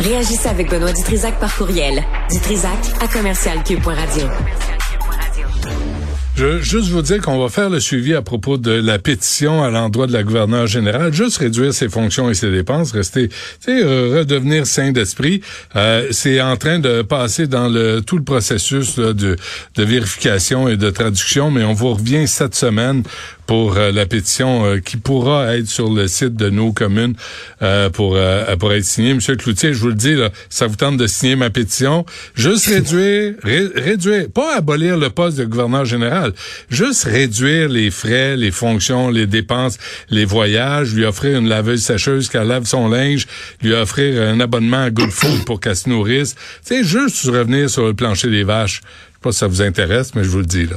Réagissez avec Benoît Dutrisac par courriel. Dutrisac à commercialcube.radio. Je veux juste vous dire qu'on va faire le suivi à propos de la pétition à l'endroit de la gouverneure générale. Juste réduire ses fonctions et ses dépenses, rester, tu sais, euh, redevenir sain d'esprit. Euh, c'est en train de passer dans le tout le processus de, de vérification et de traduction, mais on vous revient cette semaine pour euh, la pétition euh, qui pourra être sur le site de nos communes euh, pour pour être signée. Monsieur Cloutier, je vous le dis, là, ça vous tente de signer ma pétition. Juste réduire, réduire, pas abolir le poste de gouverneur général, juste réduire les frais, les fonctions, les dépenses, les voyages, lui offrir une laveuse sécheuse qui lave son linge, lui offrir un abonnement à Good Food pour qu'elle se nourrisse. C'est juste revenir sur le plancher des vaches. Je sais pas si ça vous intéresse, mais je vous le dis là.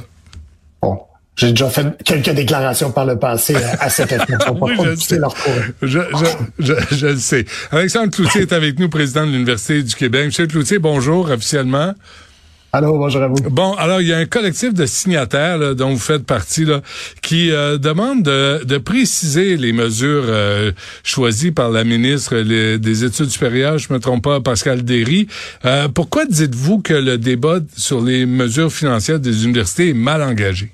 Bon. J'ai déjà fait quelques déclarations par le passé à cette effet. oui, je, sais. Je, je, je, je, le sais. Alexandre Cloutier est avec nous, président de l'Université du Québec. Monsieur Cloutier, bonjour officiellement. Allô, bonjour à vous. Bon, alors il y a un collectif de signataires dont vous faites partie qui euh, demande de, de, préciser les mesures euh, choisies par la ministre des Études supérieures, je me trompe pas, Pascal Derry. Euh, pourquoi dites-vous que le débat sur les mesures financières des universités est mal engagé?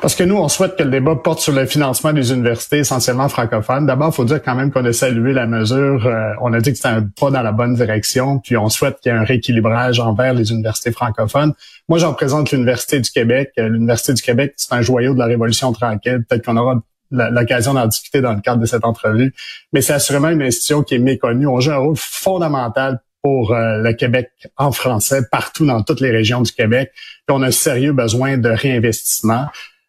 Parce que nous, on souhaite que le débat porte sur le financement des universités essentiellement francophones. D'abord, il faut dire quand même qu'on a salué la mesure. Euh, on a dit que c'était un pas dans la bonne direction, puis on souhaite qu'il y ait un rééquilibrage envers les universités francophones. Moi, j'en représente l'Université du Québec. Euh, L'Université du Québec, c'est un joyau de la Révolution tranquille. Peut-être qu'on aura l'occasion d'en discuter dans le cadre de cette entrevue. Mais c'est assurément une institution qui est méconnue. On joue un rôle fondamental pour euh, le Québec en français partout dans toutes les régions du Québec. Puis on a un sérieux besoin de réinvestissement.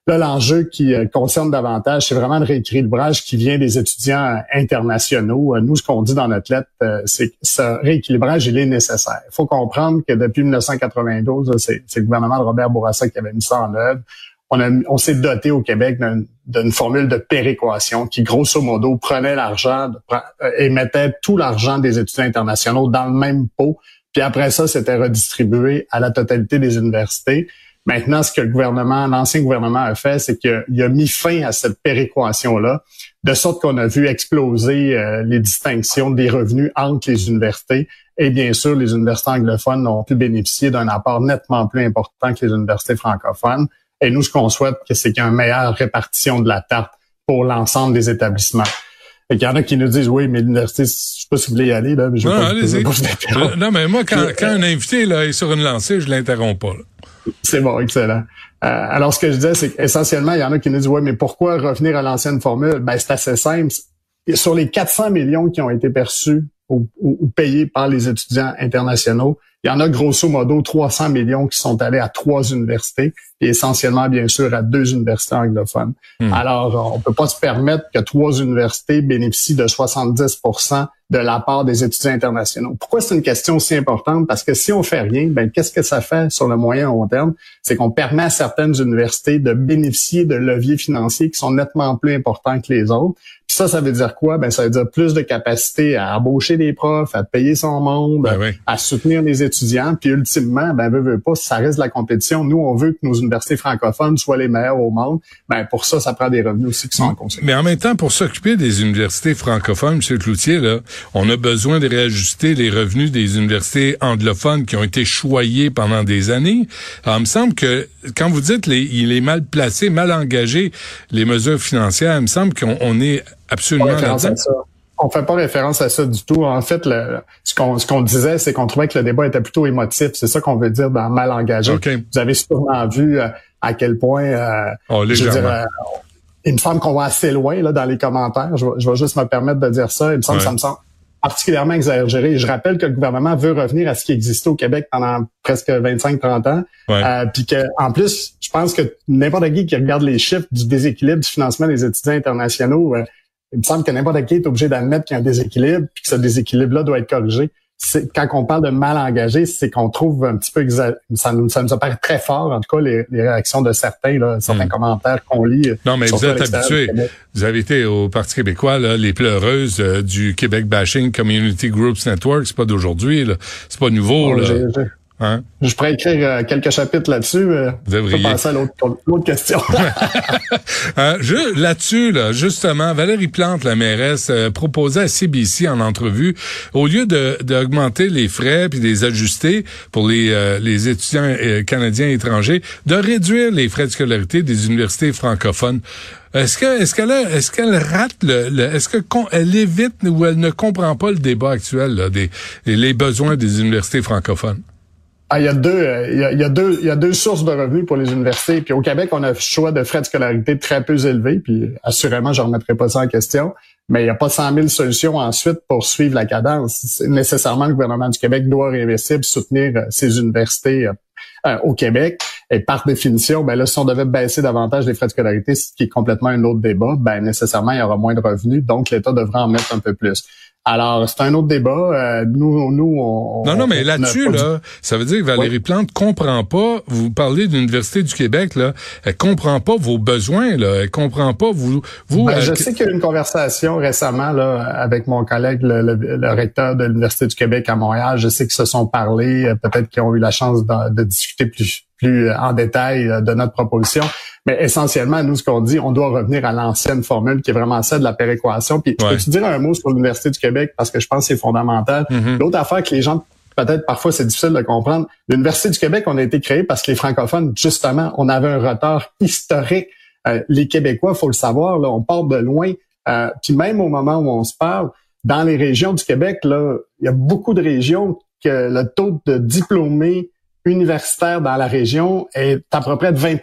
Là, l'enjeu qui euh, concerne davantage, c'est vraiment le rééquilibrage qui vient des étudiants internationaux. Euh, nous, ce qu'on dit dans notre lettre, c'est que ce rééquilibrage, il est nécessaire. Il faut comprendre que depuis 1992, c'est le gouvernement de Robert Bourassa qui avait mis ça en œuvre on, on s'est doté au Québec d'une formule de péréquation qui, grosso modo, prenait l'argent euh, et mettait tout l'argent des étudiants internationaux dans le même pot. Puis après ça, c'était redistribué à la totalité des universités. Maintenant, ce que le gouvernement, l'ancien gouvernement a fait, c'est qu'il a mis fin à cette péréquation-là, de sorte qu'on a vu exploser euh, les distinctions des revenus entre les universités. Et bien sûr, les universités anglophones ont pu bénéficier d'un apport nettement plus important que les universités francophones. Et nous, ce qu'on souhaite, c'est qu'il y ait une meilleure répartition de la tarte pour l'ensemble des établissements. Et il y en a qui nous disent, oui, mais l'université, je sais pas si vous voulez y aller, là, mais je non, pas non, mais moi, quand, quand un invité là, est sur une lancée, je l'interromps pas. C'est bon, excellent. Euh, alors, ce que je disais, c'est qu'essentiellement, il y en a qui nous disent, oui, mais pourquoi revenir à l'ancienne formule? Ben, c'est assez simple. Sur les 400 millions qui ont été perçus ou payés par les étudiants internationaux, il y en a grosso modo 300 millions qui sont allés à trois universités et essentiellement, bien sûr, à deux universités anglophones. Hmm. Alors, on peut pas se permettre que trois universités bénéficient de 70% de la part des étudiants internationaux. Pourquoi c'est une question si importante? Parce que si on fait rien, ben qu'est-ce que ça fait sur le moyen et long terme? C'est qu'on permet à certaines universités de bénéficier de leviers financiers qui sont nettement plus importants que les autres. Ça, ça veut dire quoi? Ben, ça veut dire plus de capacité à embaucher des profs, à payer son monde, ben à soutenir les étudiants. Puis ultimement, ben, veut, veut pas, ça reste la compétition. Nous, on veut que nos universités francophones soient les meilleures au monde. Ben, pour ça, ça prend des revenus aussi qui sont en conséquence. Mais en même temps, pour s'occuper des universités francophones, M. Cloutier, là, on a besoin de réajuster les revenus des universités anglophones qui ont été choyés pendant des années. Alors, il me semble que quand vous dites les, il est mal placé, mal engagé, les mesures financières, il me semble qu'on est absolument On fait pas référence à ça du tout. En fait, le, ce qu'on ce qu'on disait, c'est qu'on trouvait que le débat était plutôt émotif. C'est ça qu'on veut dire dans mal engagé. Vous avez sûrement vu euh, à quel point, euh, oh, je euh, il me semble qu'on va assez loin là dans les commentaires. Je vais, juste me permettre de dire ça. Il me semble que ça me semble particulièrement exagéré. Je rappelle que le gouvernement veut revenir à ce qui existait au Québec pendant presque 25-30 ans. Euh, puis que, en plus, je pense que n'importe qui qui regarde les chiffres du déséquilibre du financement des étudiants internationaux, euh, il me semble que n'importe qui est obligé d'admettre qu'il y a un déséquilibre, puis que ce déséquilibre-là doit être corrigé quand on parle de mal engagé, c'est qu'on trouve un petit peu ça nous, ça nous apparaît très fort, en tout cas, les, réactions de certains, là, certains hmm. commentaires qu'on lit. Non, mais vous êtes habitué. Vous avez été au Parti québécois, là, les pleureuses euh, du Québec Bashing Community Groups Network, c'est pas d'aujourd'hui, là. C'est pas nouveau, là. Hein? Je pourrais écrire euh, quelques chapitres là-dessus. Euh, Vous devriez. passer à l'autre question. euh, là-dessus, là, justement, Valérie Plante, la mairesse, euh, proposait à CBC en entrevue, au lieu d'augmenter les frais puis de les ajuster pour les, euh, les étudiants canadiens et étrangers, de réduire les frais de scolarité des universités francophones. Est-ce que est-ce qu'elle est-ce qu'elle rate le, est-ce que elle évite ou elle ne comprend pas le débat actuel là, des les besoins des universités francophones? Ah, il y a deux, euh, il y a, deux, il y a deux sources de revenus pour les universités. Puis au Québec, on a le choix de frais de scolarité très peu élevés. Puis assurément, je remettrai pas ça en question. Mais il n'y a pas 100 000 solutions ensuite pour suivre la cadence. Nécessairement, le gouvernement du Québec doit réinvestir et soutenir euh, ces universités euh, au Québec. Et par définition, ben là, si on devait baisser davantage les frais de scolarité, ce qui est complètement un autre débat, ben nécessairement, il y aura moins de revenus. Donc, l'État devrait en mettre un peu plus. Alors, c'est un autre débat. Euh, nous, nous, on, non, non, mais là-dessus, là, ça veut dire que Valérie Plante comprend pas. Vous parlez de l'université du Québec, là, elle comprend pas vos besoins, là. Elle comprend pas vous. vous ben, je sais qu'il y a eu une conversation récemment là avec mon collègue, le, recteur de l'université du Québec à Montréal. Je sais qu'ils se sont parlé, euh, peut-être qu'ils ont eu la chance de, de discuter plus plus en détail euh, de notre proposition. Mais essentiellement, nous, ce qu'on dit, on doit revenir à l'ancienne formule qui est vraiment celle de la péréquation. Puis, je peux-tu dire un mot sur l'Université du Québec parce que je pense que c'est fondamental. Mm-hmm. L'autre affaire que les gens peut-être parfois c'est difficile de comprendre. L'Université du Québec, on a été créé parce que les francophones, justement, on avait un retard historique. Euh, les Québécois, faut le savoir, là, on part de loin. Euh, puis même au moment où on se parle, dans les régions du Québec, là, il y a beaucoup de régions que le taux de diplômés universitaires dans la région est à peu près de 20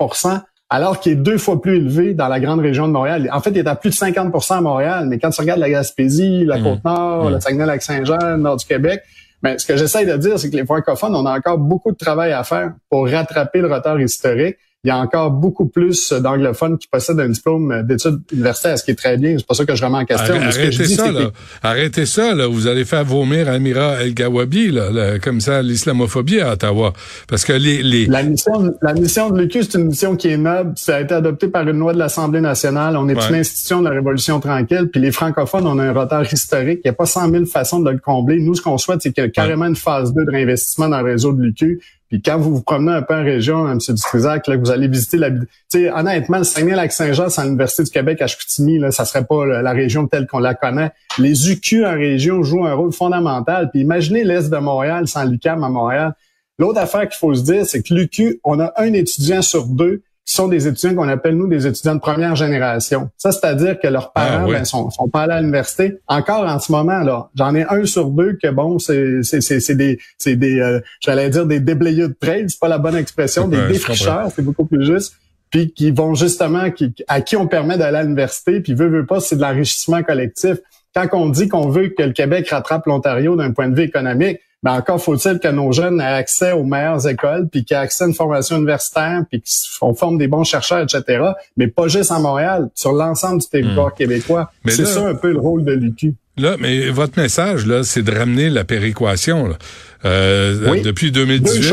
alors qu'il est deux fois plus élevé dans la grande région de Montréal. En fait, il est à plus de 50% à Montréal, mais quand tu regardes la Gaspésie, la mmh. Côte-Nord, mmh. le Saguenay-Lac-Saint-Jean, le nord du Québec, ben, ce que j'essaie de dire, c'est que les francophones, on a encore beaucoup de travail à faire pour rattraper le retard historique il y a encore beaucoup plus d'anglophones qui possèdent un diplôme d'études universitaires, ce qui est très bien. C'est pas ça que je remets en question. Arrêtez, ça, là. Arrêtez ça, là. Vous allez faire vomir Amira El Gawabi, là, comme ça, l'islamophobie à Ottawa. Parce que les, les... La mission, la mission de l'UQ, c'est une mission qui est noble. Ça a été adopté par une loi de l'Assemblée nationale. On est une institution de la Révolution tranquille. Puis les francophones, on a un retard historique. Il n'y a pas 100 000 façons de le combler. Nous, ce qu'on souhaite, c'est qu'il y ait carrément une phase 2 de réinvestissement dans le réseau de l'UQ puis quand vous vous promenez un peu en région, M. Dutrisac, là, vous allez visiter la... Tu sais, honnêtement, le Saguenay-Lac-Saint-Jean sans l'Université du Québec à Chicoutimi, là, ça serait pas la région telle qu'on la connaît. Les UQ en région jouent un rôle fondamental. Puis imaginez l'Est de Montréal sans l'UQAM à Montréal. L'autre affaire qu'il faut se dire, c'est que l'UQ, on a un étudiant sur deux qui sont des étudiants qu'on appelle, nous, des étudiants de première génération. Ça, c'est-à-dire que leurs ah, parents ben, sont, sont pas allés à l'université. Encore en ce moment, là, j'en ai un sur deux que, bon, c'est, c'est, c'est, des, c'est des euh, j'allais dire des déblayeux de trade, c'est pas la bonne expression, des défricheurs, c'est beaucoup plus juste puis qui vont justement, qui, à qui on permet d'aller à l'université, puis veut, veut pas, c'est de l'enrichissement collectif. Quand on dit qu'on veut que le Québec rattrape l'Ontario d'un point de vue économique, ben encore faut-il que nos jeunes aient accès aux meilleures écoles, puis qu'ils aient accès à une formation universitaire, puis qu'on forme des bons chercheurs, etc. Mais pas juste à Montréal, sur l'ensemble du territoire hmm. québécois. C'est ça un peu le rôle de l'UQ. Là, mais votre message, là, c'est de ramener la péréquation. Euh, Depuis 2018.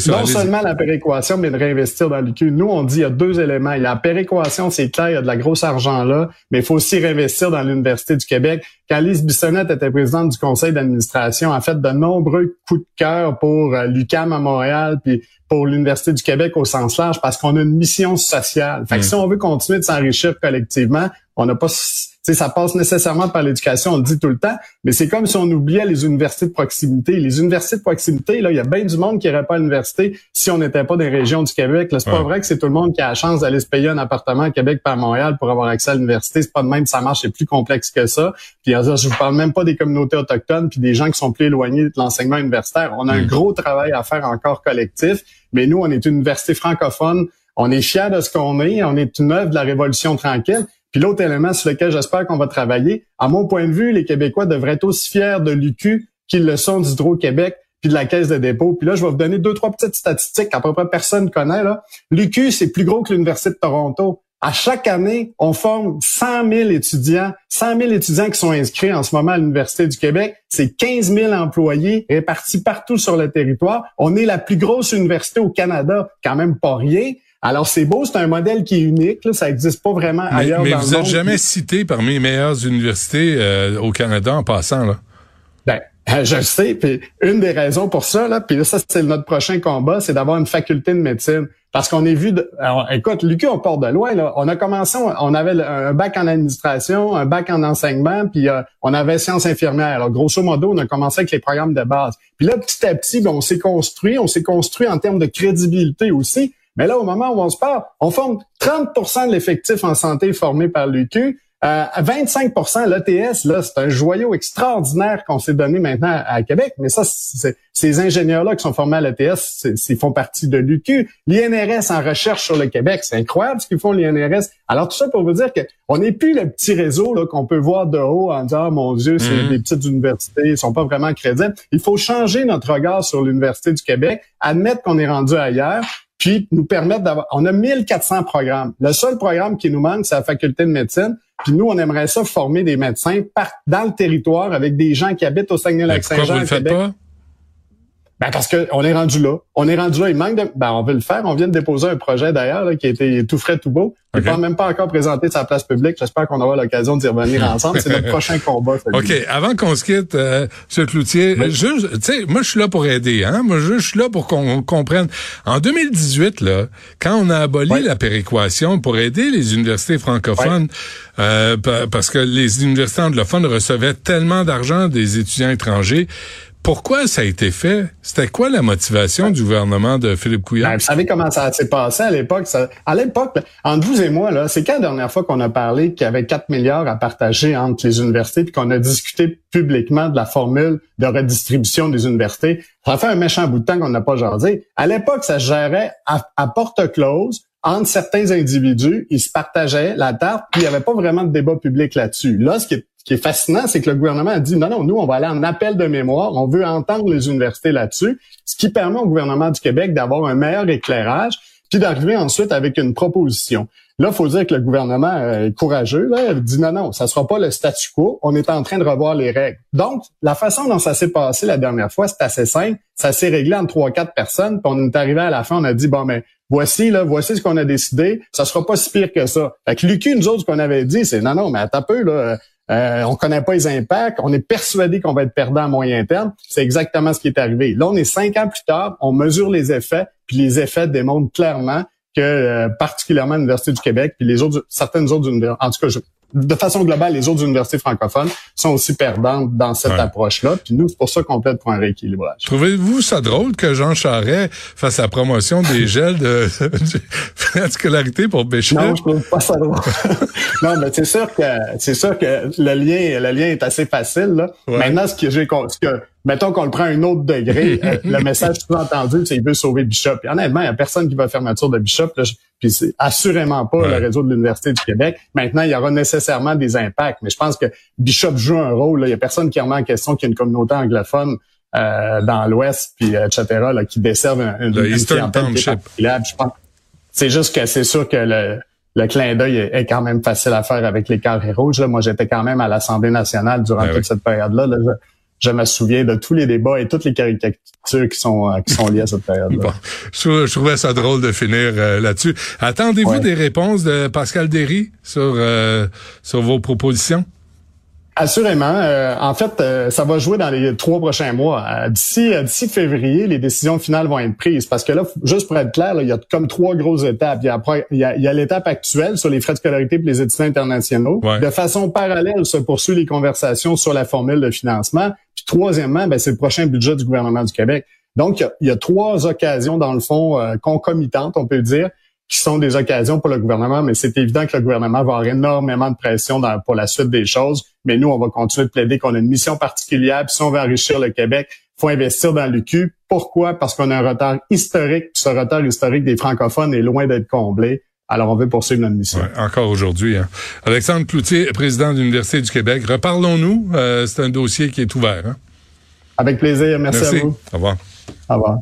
Ça, non seulement la péréquation, mais de réinvestir dans l'UQ. Nous, on dit il y a deux éléments. Il y a la péréquation, c'est clair, il y a de la grosse argent là, mais il faut aussi réinvestir dans l'Université du Québec. Quand Lise Bissonnette était présidente du conseil d'administration, a fait de nombreux coups de cœur pour euh, l'UQAM à Montréal, puis pour l'Université du Québec au sens large, parce qu'on a une mission sociale. Fait que mmh. si on veut continuer de s'enrichir collectivement, on n'a pas ça passe nécessairement par l'éducation, on le dit tout le temps, mais c'est comme si on oubliait les universités de proximité. Les universités de proximité, là, il y a bien du monde qui irait pas à l'université si on n'était pas les régions du Québec. C'est pas vrai que c'est tout le monde qui a la chance d'aller se payer un appartement à Québec par Montréal pour avoir accès à l'université. C'est pas de même, ça marche, c'est plus complexe que ça. Puis je vous parle même pas des communautés autochtones puis des gens qui sont plus éloignés de l'enseignement universitaire. On a un mm. gros travail à faire encore collectif, mais nous, on est une université francophone. On est fiers de ce qu'on est. On est une œuvre de la Révolution tranquille. Puis l'autre élément sur lequel j'espère qu'on va travailler, à mon point de vue, les Québécois devraient être aussi fiers de l'UQ qu'ils le sont d'Hydro-Québec puis de la Caisse de dépôt. Puis là, je vais vous donner deux, trois petites statistiques qu'à peu près personne connaît. L'UQ, c'est plus gros que l'Université de Toronto. À chaque année, on forme 100 000 étudiants, 100 000 étudiants qui sont inscrits en ce moment à l'Université du Québec. C'est 15 000 employés répartis partout sur le territoire. On est la plus grosse université au Canada, quand même pas rien. Alors c'est beau, c'est un modèle qui est unique, là, ça n'existe pas vraiment ailleurs mais dans vous n'êtes jamais cité parmi les meilleures universités euh, au Canada en passant là? Ben, je le sais. Puis une des raisons pour ça, là, puis ça, c'est notre prochain combat, c'est d'avoir une faculté de médecine. Parce qu'on est vu, de, alors, écoute, Lucu, on part de loin. Là. On a commencé, on avait un bac en administration, un bac en enseignement, puis euh, on avait sciences infirmières. Alors, grosso modo, on a commencé avec les programmes de base. Puis là, petit à petit, ben, on s'est construit, on s'est construit en termes de crédibilité aussi. Mais là, au moment où on se parle, on forme 30% de l'effectif en santé formé par l'UQ. Euh, 25% l'ETS, là, c'est un joyau extraordinaire qu'on s'est donné maintenant à, Québec. Mais ça, ces ingénieurs-là qui sont formés à l'ETS, ils font partie de l'UQ. L'INRS en recherche sur le Québec, c'est incroyable ce qu'ils font l'INRS. Alors tout ça pour vous dire qu'on n'est plus le petit réseau là qu'on peut voir de haut en disant oh, mon Dieu, c'est mm-hmm. des petites universités, ils sont pas vraiment crédibles. Il faut changer notre regard sur l'Université du Québec, admettre qu'on est rendu ailleurs puis nous permettre d'avoir... On a 1400 programmes. Le seul programme qui nous manque, c'est la faculté de médecine. Puis nous, on aimerait ça former des médecins par, dans le territoire avec des gens qui habitent au Saguenay-Lac-Saint-Jean, Québec. Pas? Ben parce qu'on est rendu là. On est rendu là. Il manque de. Ben on veut le faire. On vient de déposer un projet d'ailleurs qui été tout frais, tout beau. Il n'est même pas encore présenté sa place publique. J'espère qu'on aura l'occasion d'y revenir ensemble. C'est notre prochain combat. OK. Avant qu'on se quitte, euh, M. Cloutier, tu sais, moi je suis là pour aider. Hein? Moi je suis là pour qu'on comprenne. En 2018, là, quand on a aboli la péréquation pour aider les universités francophones, euh, parce que les universités anglophones recevaient tellement d'argent des étudiants étrangers, pourquoi ça a été fait? C'était quoi la motivation du gouvernement de Philippe Couillard? Ben, vous savez comment ça s'est passé à l'époque? À l'époque, entre vous et moi, là, c'est quand la dernière fois qu'on a parlé qu'il y avait 4 milliards à partager entre les universités puis qu'on a discuté publiquement de la formule de redistribution des universités? Ça fait un méchant bout de temps qu'on n'a pas jasé. À l'époque, ça se gérait à, à porte close entre certains individus, ils se partageaient la tarte, puis il n'y avait pas vraiment de débat public là-dessus. Là, ce qui est ce qui est fascinant, c'est que le gouvernement a dit non, non, nous, on va aller en appel de mémoire, on veut entendre les universités là-dessus, ce qui permet au gouvernement du Québec d'avoir un meilleur éclairage, puis d'arriver ensuite avec une proposition. Là, il faut dire que le gouvernement est courageux. Là, il dit non, non, ça sera pas le statu quo. On est en train de revoir les règles. Donc, la façon dont ça s'est passé la dernière fois, c'est assez simple. Ça s'est réglé en trois, quatre personnes. Puis on est arrivé à la fin, on a dit bon, mais ben, voici là, voici ce qu'on a décidé. Ça sera pas si pire que ça. Fait que l'UQ, nous autres, ce qu'on avait dit, c'est non, non, mais attends un peu là. Euh, on connaît pas les impacts. On est persuadé qu'on va être perdant à moyen terme. C'est exactement ce qui est arrivé. Là, on est cinq ans plus tard. On mesure les effets, puis les effets démontrent clairement que euh, particulièrement l'Université du Québec, puis les autres, certaines autres universités, en tout cas, je, de façon globale, les autres universités francophones sont aussi perdantes dans cette approche-là. Puis nous, c'est pour ça qu'on plaide pour un rééquilibrage. Trouvez-vous ça drôle que Jean Charest fasse la promotion des gels de, de scolarité pour Béchel? Non, je trouve pas ça drôle. non, mais c'est sûr que c'est sûr que le lien, le lien est assez facile. Là. Maintenant, ce que j'ai ce que mettons qu'on le prend à un autre degré, euh, le message sous-entendu, c'est qu'il veut sauver Bishop. Et honnêtement, il n'y a personne qui va faire fermeture de Bishop. Là, puis c'est assurément pas le réseau de l'Université du Québec. Maintenant, il y aura nécessairement des impacts, mais je pense que Bishop joue un rôle. Il y a personne qui remet en question qu'il y a une communauté anglophone euh, dans l'Ouest, puis euh, etc., là, qui desserve une, une, C'est juste que c'est sûr que le, le clin d'œil est, quand même facile à faire avec les carrés rouges. Là. Moi, j'étais quand même à l'Assemblée nationale durant ben toute cette période-là. là je me souviens de tous les débats et toutes les caricatures qui sont euh, qui sont liées à cette période. Bon, je, trouvais ça drôle de finir euh, là-dessus. Attendez-vous des réponses de Pascal Derry sur euh, sur vos propositions? Assurément. Euh, en fait, euh, ça va jouer dans les trois prochains mois. Euh, d'ici d'ici février, les décisions finales vont être prises. Parce que là, juste pour être clair, il y a comme trois grosses étapes. Il y a, il y a, il y a l'étape actuelle sur les frais de scolarité pour les étudiants internationaux. De façon parallèle, se poursuivent les conversations sur la formule de financement. Puis troisièmement, ben, c'est le prochain budget du gouvernement du Québec. Donc, il y a, il y a trois occasions, dans le fond, concomitantes, on peut dire, qui sont des occasions pour le gouvernement, mais c'est évident que le gouvernement va avoir énormément de pression dans, pour la suite des choses. Mais nous, on va continuer de plaider qu'on a une mission particulière. Puis si on veut enrichir le Québec, faut investir dans l'UQ. Pourquoi? Parce qu'on a un retard historique. Puis ce retard historique des francophones est loin d'être comblé. Alors, on veut poursuivre notre mission. encore aujourd'hui. Hein. Alexandre Cloutier, président de l'Université du Québec. Reparlons-nous. Euh, c'est un dossier qui est ouvert. Hein? Avec plaisir. Merci, Merci, à vous. Au revoir. Au revoir.